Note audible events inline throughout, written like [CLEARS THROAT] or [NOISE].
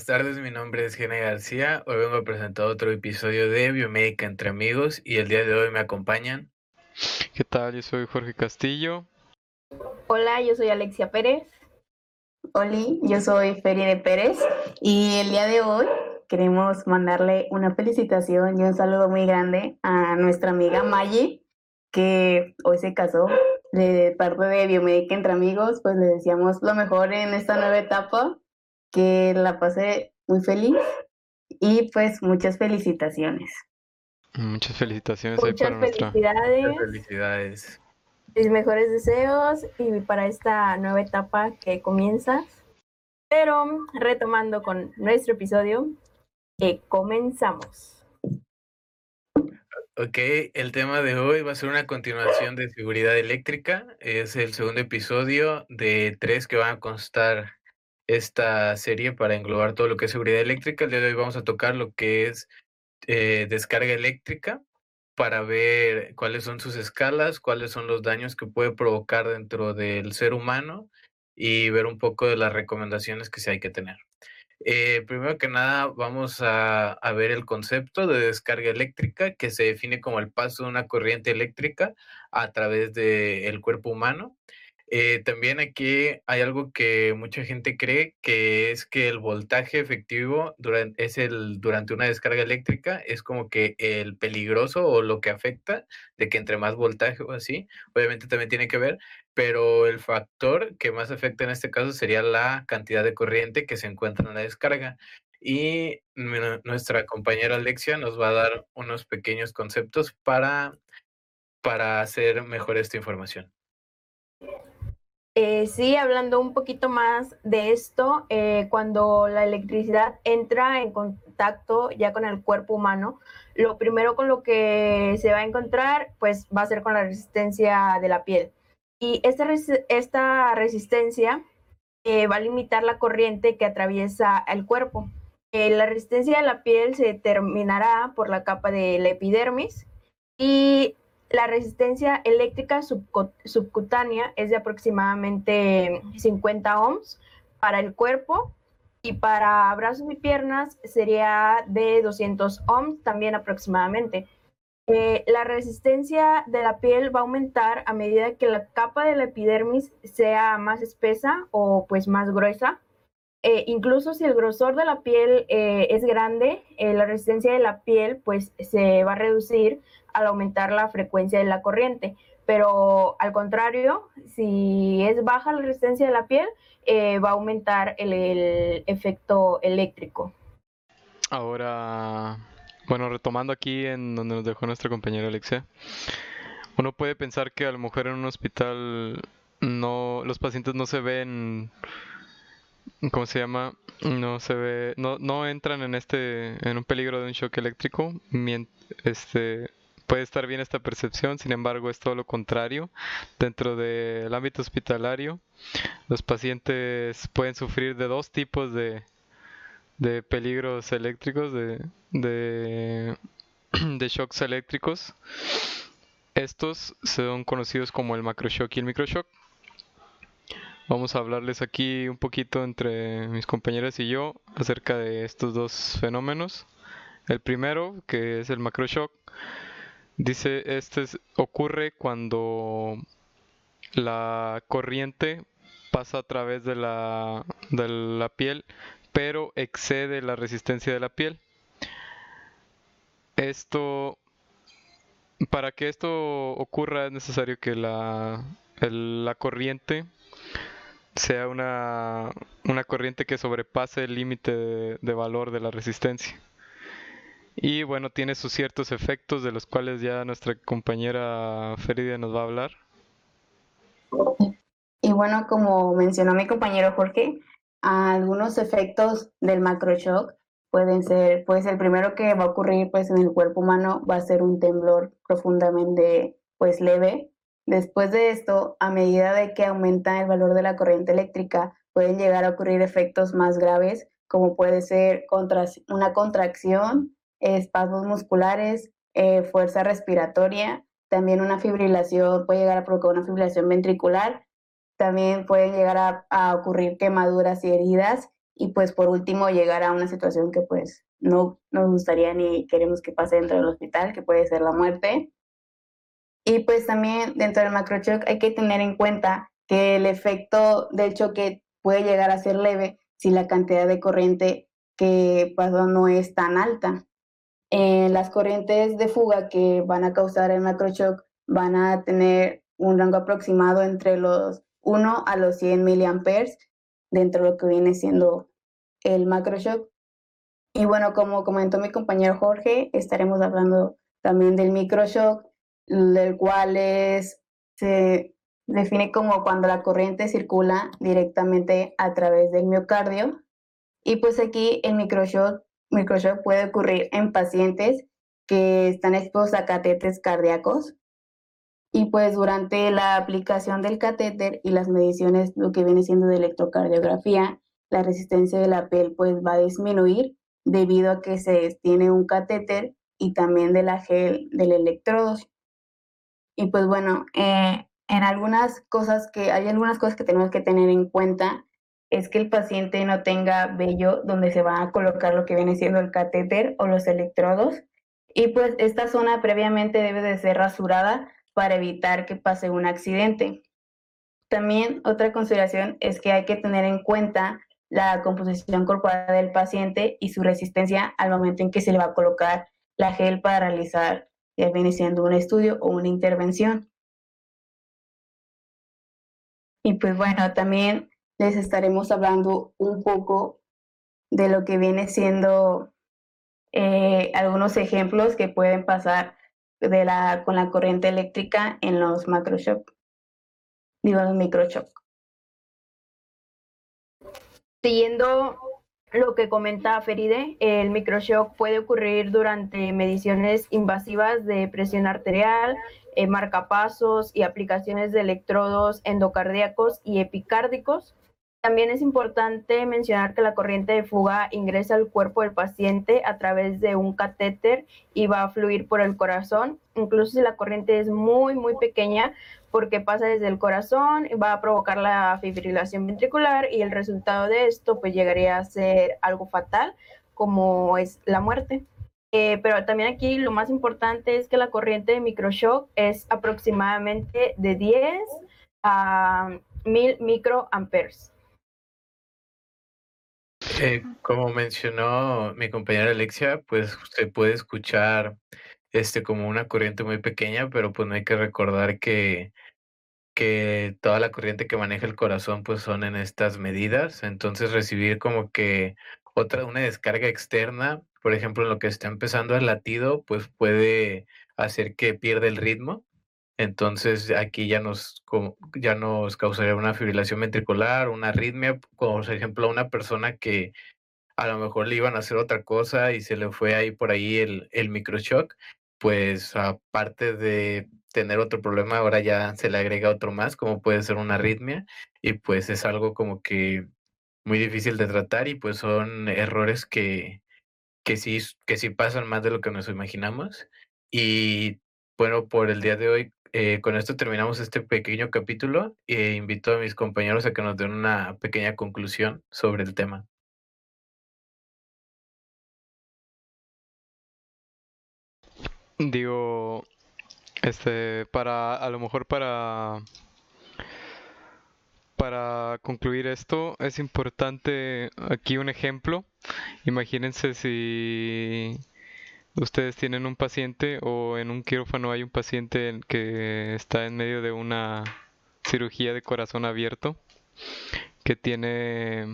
buenas tardes. Mi nombre es Gene García. Hoy vengo a presentar otro episodio de Biomédica entre amigos y el día de hoy me acompañan. ¿Qué tal? Yo soy Jorge Castillo. Hola, yo soy Alexia Pérez. Hola, yo soy Ferie Pérez y el día de hoy queremos mandarle una felicitación y un saludo muy grande a nuestra amiga Maggie, que hoy se casó de parte de Biomédica entre amigos, pues le decíamos lo mejor en esta nueva etapa, que la pase muy feliz y pues muchas felicitaciones. Muchas felicitaciones muchas para felicidades. Muchas felicidades. Mis mejores deseos y para esta nueva etapa que comienzas. Pero retomando con nuestro episodio, eh, comenzamos. Ok, el tema de hoy va a ser una continuación de seguridad eléctrica. Es el segundo episodio de tres que van a constar esta serie para englobar todo lo que es seguridad eléctrica. El día de hoy vamos a tocar lo que es eh, descarga eléctrica para ver cuáles son sus escalas, cuáles son los daños que puede provocar dentro del ser humano y ver un poco de las recomendaciones que sí hay que tener. Eh, primero que nada, vamos a, ver el concepto de descarga eléctrica, que se define como el paso de una corriente eléctrica a través del cuerpo humano. Eh, también aquí hay algo que mucha gente cree, que es que el voltaje efectivo durante, es el, durante una descarga eléctrica es como que el peligroso o lo que afecta, de que entre más voltaje o así, obviamente también tiene que ver, pero el factor que más afecta en este caso sería la cantidad de corriente que se encuentra en la descarga. Y nuestra compañera Alexia nos va a dar unos pequeños conceptos para, para hacer mejor esta información. Eh, sí, hablando un poquito más de esto, eh, cuando la electricidad entra en contacto ya con el cuerpo humano, lo primero con lo que se va a encontrar, pues va a ser con la resistencia de la piel. Y esta, esta resistencia eh, va a limitar la corriente que atraviesa el cuerpo. la resistencia de la piel se determinará por la capa de la epidermis y la resistencia eléctrica subcutánea es de aproximadamente 50 ohms para el cuerpo y para brazos y piernas sería de 200 ohms también aproximadamente. Eh, la resistencia de la piel va a aumentar a medida que la capa de la epidermis sea más espesa o pues más gruesa. Eh, incluso si el grosor de la piel eh, es grande, la resistencia de la piel pues se va a reducir al aumentar la frecuencia de la corriente. Pero al contrario, si es baja la resistencia de la piel, eh, va a aumentar el, efecto eléctrico. Ahora, bueno, retomando aquí en donde nos dejó nuestra compañera Alexia, uno puede pensar que a lo mejor en un hospital no los pacientes no se ven ¿cómo se llama? No se ve, no, no entran en este, en un peligro de un shock eléctrico, este, puede estar bien esta percepción, sin embargo es todo lo contrario. Dentro del ámbito hospitalario, los pacientes pueden sufrir de dos tipos de, de peligros eléctricos, de, de, [CLEARS THROAT] de shocks eléctricos. Estos son conocidos como el macroshock y el microshock. Vamos a hablarles aquí un poquito entre mis compañeras y yo acerca de estos dos fenómenos. El primero, que es el macroshock, Dice, este ocurre cuando la corriente pasa a través de la, de la piel, pero excede la resistencia de la piel. Esto, para que esto ocurra es necesario que la, la corriente sea una, una corriente que sobrepase el límite de valor de la resistencia. Y bueno, tiene sus ciertos efectos de los cuales ya nuestra compañera Feride nos va a hablar. Y bueno, como mencionó mi compañero Jorge, algunos efectos del macroshock pueden ser, pues el primero que va a ocurrir pues en el cuerpo humano va a ser un temblor profundamente pues leve. Después de esto, a medida de que aumenta el valor de la corriente eléctrica, pueden llegar a ocurrir efectos más graves, como puede ser una contracción espasmos musculares, eh, fuerza respiratoria, también una fibrilación, puede llegar a provocar una fibrilación ventricular, también pueden llegar a, ocurrir quemaduras y heridas y pues por último llegar a una situación que pues no nos gustaría ni queremos que pase dentro del hospital, que puede ser la muerte. Y pues también dentro del macrochoc hay que tener en cuenta que el efecto del choque puede llegar a ser leve si la cantidad de corriente que pasó no es tan alta. Eh, las corrientes de fuga que van a causar el macrochoc van a tener un rango aproximado entre los 1 a los 100 miliamperes dentro de lo que viene siendo el macroshock. Y bueno, como comentó mi compañero Jorge, estaremos hablando también del microshock, el cual es, se define como cuando la corriente circula directamente a través del miocardio. Y pues aquí el microshock, microshock puede ocurrir en pacientes que están expuestos a catéteres cardíacos. Y pues durante la aplicación del catéter y las mediciones, lo que viene siendo de electrocardiografía, la resistencia de la piel pues va a disminuir debido a que se tiene un catéter y también de la gel del electrodo. Y pues bueno, eh, en algunas cosas que hay algunas cosas que tenemos que tener en cuenta es que el paciente no tenga vello donde se va a colocar lo que viene siendo el catéter o los electrodos. Y pues esta zona previamente debe de ser rasurada para evitar que pase un accidente. También otra consideración es que hay que tener en cuenta la composición corporal del paciente y su resistencia al momento en que se le va a colocar la gel para realizar, ya viene siendo un estudio o una intervención. Y pues bueno, también les estaremos hablando un poco de lo que viene siendo eh, algunos ejemplos que pueden pasar de la, con la corriente eléctrica en los macroshock, digo, los microshock. Siguiendo lo que comenta Feride, el microshock puede ocurrir durante mediciones invasivas de presión arterial, eh, marcapasos y aplicaciones de electrodos endocardíacos y epicárdicos. También es importante mencionar que la corriente de fuga ingresa al cuerpo del paciente a través de un catéter y va a fluir por el corazón. Incluso si la corriente es muy, muy pequeña, porque pasa desde el corazón, va a provocar la fibrilación ventricular y el resultado de esto pues llegaría a ser algo fatal, como es la muerte. Eh, pero también aquí lo más importante es que la corriente de microshock es aproximadamente de 10 a 1000 microamperes. Eh, como mencionó mi compañera Alexia, pues se puede escuchar este como una corriente muy pequeña, pero pues no hay que recordar que, que toda la corriente que maneja el corazón pues son en estas medidas. Entonces recibir como que otra, una descarga externa, por ejemplo, en lo que está empezando el latido, pues puede hacer que pierda el ritmo. Entonces aquí ya nos, ya nos causaría una fibrilación ventricular, una arritmia, como por ejemplo una persona que a lo mejor le iban a hacer otra cosa y se le fue ahí por ahí el, el microshock, pues aparte de tener otro problema, ahora ya se le agrega otro más, como puede ser una arritmia, y pues es algo como que muy difícil de tratar y pues son errores que, que sí, que sí pasan más de lo que nos imaginamos. Y bueno, por el día de hoy, eh, con esto terminamos este pequeño capítulo e invito a mis compañeros a que nos den una pequeña conclusión sobre el tema. Digo, este, para, a lo mejor para, para concluir esto, es importante aquí un ejemplo. Imagínense si ustedes tienen un paciente o en un quirófano hay un paciente que está en medio de una cirugía de corazón abierto que tiene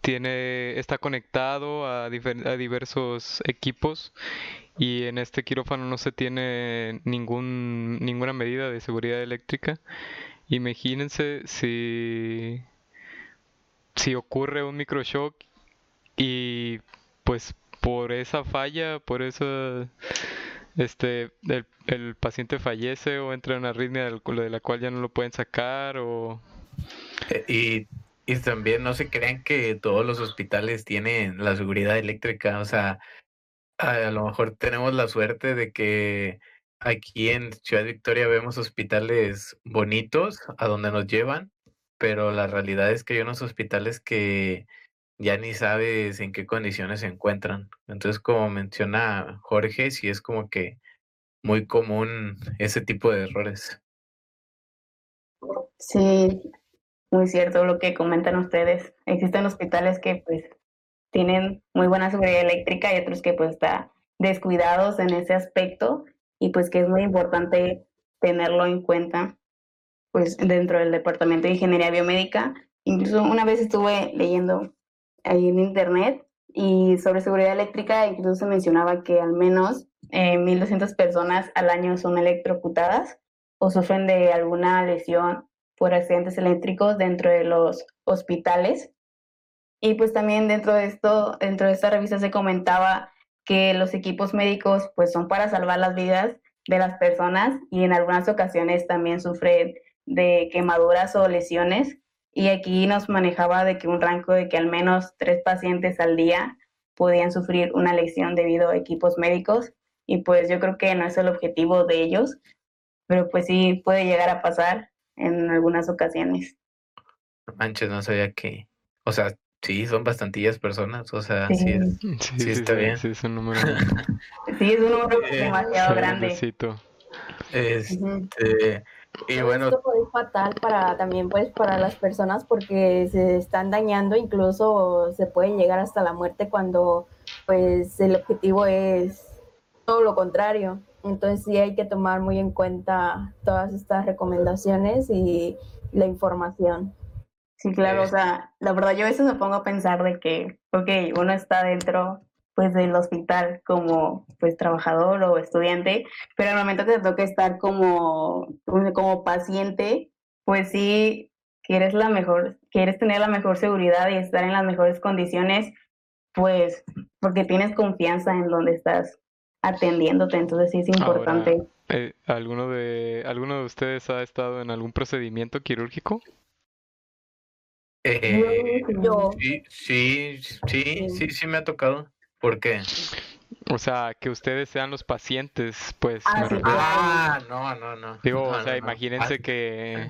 tiene está conectado a, diversos equipos y en este quirófano no se tiene ningún, ninguna medida de seguridad eléctrica. Imagínense si, si ocurre un microshock y pues por esa falla, por eso este el, el, paciente fallece o entra en una arritmia de la cual ya no lo pueden sacar o eh, y, y también no se crean que todos los hospitales tienen la seguridad eléctrica, o sea, a lo mejor tenemos la suerte de que aquí en Ciudad Victoria vemos hospitales bonitos a donde nos llevan, pero la realidad es que hay unos hospitales que ya ni sabes en qué condiciones se encuentran. Entonces, como menciona Jorge, sí es como que muy común ese tipo de errores. Sí, muy cierto lo que comentan ustedes. Existen hospitales que pues tienen muy buena seguridad eléctrica y otros que pues están descuidados en ese aspecto y pues que es muy importante tenerlo en cuenta pues dentro del departamento de ingeniería biomédica. Incluso una vez estuve leyendo ahí en internet y sobre seguridad eléctrica incluso se mencionaba que al menos eh, 1.200 personas al año son electrocutadas o sufren de alguna lesión por accidentes eléctricos dentro de los hospitales. Y pues también dentro de esto, dentro de esta revista se comentaba que los equipos médicos pues son para salvar las vidas de las personas y en algunas ocasiones también sufren de quemaduras o lesiones y aquí nos manejaba de que un rango de que al menos tres pacientes al día podían sufrir una lesión debido a equipos médicos y pues yo creo que no es el objetivo de ellos, pero pues sí puede llegar a pasar en algunas ocasiones. Manches, no sabía que, o sea, sí, son bastantillas personas, o sea, sí, sí, está bien. Sí, es un número. [LAUGHS] sí, es un número demasiado grande. Este, y bueno, esto es fatal para también pues para las personas porque se están dañando, incluso se puede llegar hasta la muerte cuando pues el objetivo es todo lo contrario. Entonces sí hay que tomar muy en cuenta todas estas recomendaciones y la información. Sí, claro, o sea, la verdad yo a veces me pongo a pensar de que, ok, uno está dentro pues del hospital como pues trabajador o estudiante, pero al momento que te toca estar como, como paciente, pues sí quieres la mejor, quieres tener la mejor seguridad y estar en las mejores condiciones, pues porque tienes confianza en donde estás atendiéndote, entonces sí es importante. Eh, ¿alguno, de, ¿Alguno de ustedes ha estado en algún procedimiento quirúrgico? Eh, sí, sí, sí, sí, sí me ha tocado. ¿Por qué? O sea, que ustedes sean los pacientes, pues. Ah, ah no, no, no. Digo, o sea, imagínense ah, que,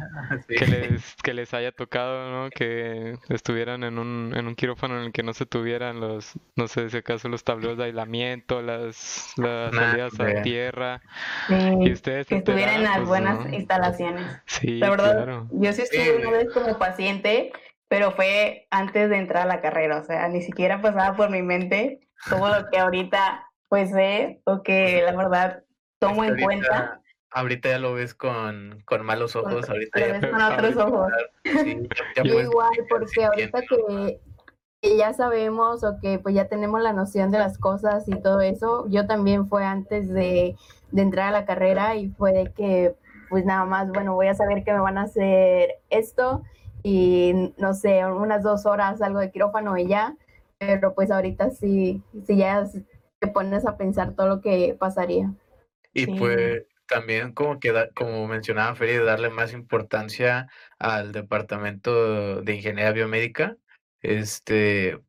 [LAUGHS] que, les, que les haya tocado, ¿no? Que estuvieran en un, en un quirófano en el que no se tuvieran los, no sé si acaso los tableros de aislamiento, las, las salidas a tierra. y ustedes que estuvieran en las pues, buenas instalaciones. Sí, La verdad, yo sí estuve una vez como paciente, pero fue antes de entrar a la carrera, o sea, ni siquiera pasaba por mi mente todo lo que ahorita pues sé o que la verdad tomo en cuenta. Ahorita ya lo ves con, con malos ojos, ahorita ya ves [LAUGHS] con otros ojos. [LAUGHS] igual, porque ahorita que, ya sabemos o que pues ya tenemos la noción de las cosas y todo eso, yo también fue antes de, de entrar a la carrera y fue de que pues nada más, bueno, voy a saber que me van a hacer esto y no sé, unas dos horas algo de quirófano y ya, pero pues ahorita sí, sí ya te pones a pensar todo lo que pasaría. Y pues también como que como mencionaba Feria, darle más importancia al departamento de ingeniería biomédica, este,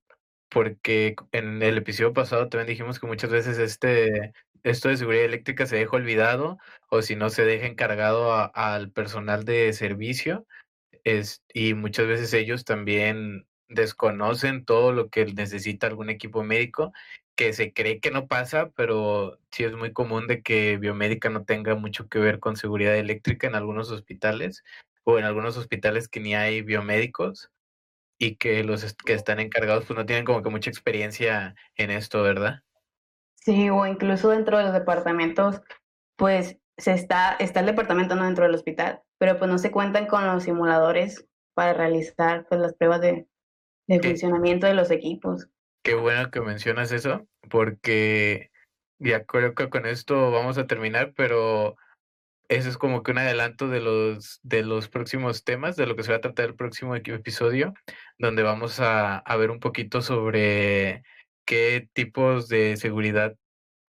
porque en el episodio pasado también dijimos que muchas veces este esto de seguridad eléctrica se deja olvidado o si no se deja encargado al personal de servicio es, y muchas veces ellos también desconocen todo lo que necesita algún equipo médico, que se cree que no pasa, pero sí es muy común de que biomédica no tenga mucho que ver con seguridad eléctrica en algunos hospitales o en algunos hospitales que ni hay biomédicos y que los que están encargados pues no tienen como que mucha experiencia en esto, ¿verdad? Sí, o incluso dentro de los departamentos, pues se está, está el departamento no dentro del hospital, pero pues no se cuentan con los simuladores para realizar pues las pruebas de, de funcionamiento de los equipos. Qué bueno que mencionas eso, porque ya creo que con esto vamos a terminar, pero eso es como que un adelanto de los, de los próximos temas, de lo que se va a tratar el próximo episodio, donde vamos a, a ver un poquito sobre qué tipos de seguridad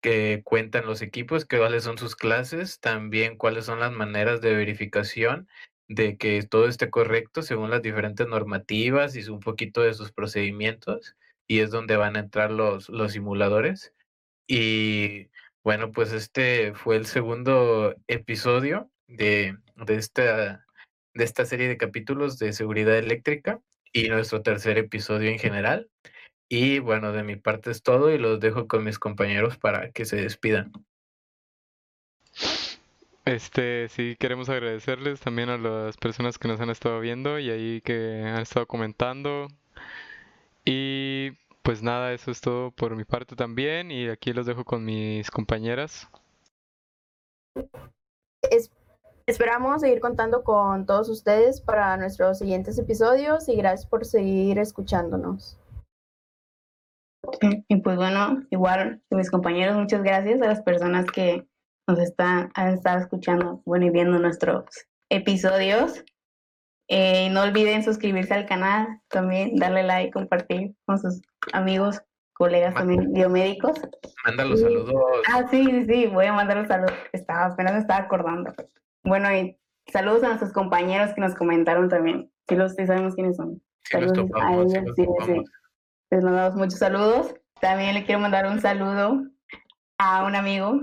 que cuentan los equipos, cuáles son sus clases, también cuáles son las maneras de verificación de que todo esté correcto según las diferentes normativas y un poquito de sus procedimientos y es donde van a entrar los, los simuladores. Y bueno, pues este fue el segundo episodio de, de, esta, de esta serie de capítulos de seguridad eléctrica y nuestro tercer episodio en general. Y bueno, de mi parte es todo y los dejo con mis compañeros para que se despidan. Este, sí, queremos agradecerles también a las personas que nos han estado viendo y ahí que han estado comentando. Y pues nada, eso es todo por mi parte también y aquí los dejo con mis compañeras. esperamos seguir contando con todos ustedes para nuestros siguientes episodios y gracias por seguir escuchándonos. Y pues bueno, igual mis compañeros, muchas gracias a las personas que nos están, han estado escuchando, bueno, y viendo nuestros episodios. Eh, no olviden suscribirse al canal, también darle like, compartir con sus amigos, colegas también biomédicos. Manda los saludos. Ah, sí, sí, voy a mandar los saludos. Estaba, apenas me estaba acordando. Bueno, y saludos a nuestros compañeros que nos comentaron también. Sí, los sí sabemos quiénes son. saludos a ellos, sí, sí. Les mandamos muchos saludos. También le quiero mandar un saludo a un amigo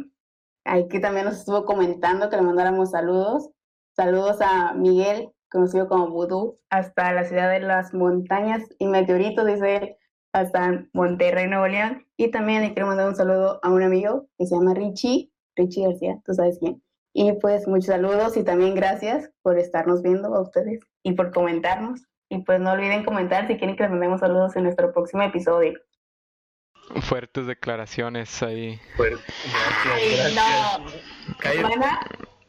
ahí que también nos estuvo comentando que le mandáramos saludos. Saludos a Miguel, conocido como Vudú, hasta la ciudad de las montañas y meteoritos, dice hasta Monterrey, Nuevo León. Y también le quiero mandar un saludo a un amigo que se llama Richie, Richie García, tú sabes quién. Y pues muchos saludos y también gracias por estarnos viendo a ustedes y por comentarnos. Y pues no olviden comentar si quieren que les mandemos saludos en nuestro próximo episodio. Fuertes declaraciones ahí. Gracias, Van a,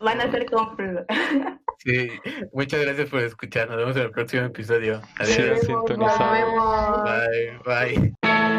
van a ser cómplices. [LAUGHS] Sí, muchas gracias por escuchar. Nos vemos en el próximo episodio. Adiós. Sí, Bye, bye.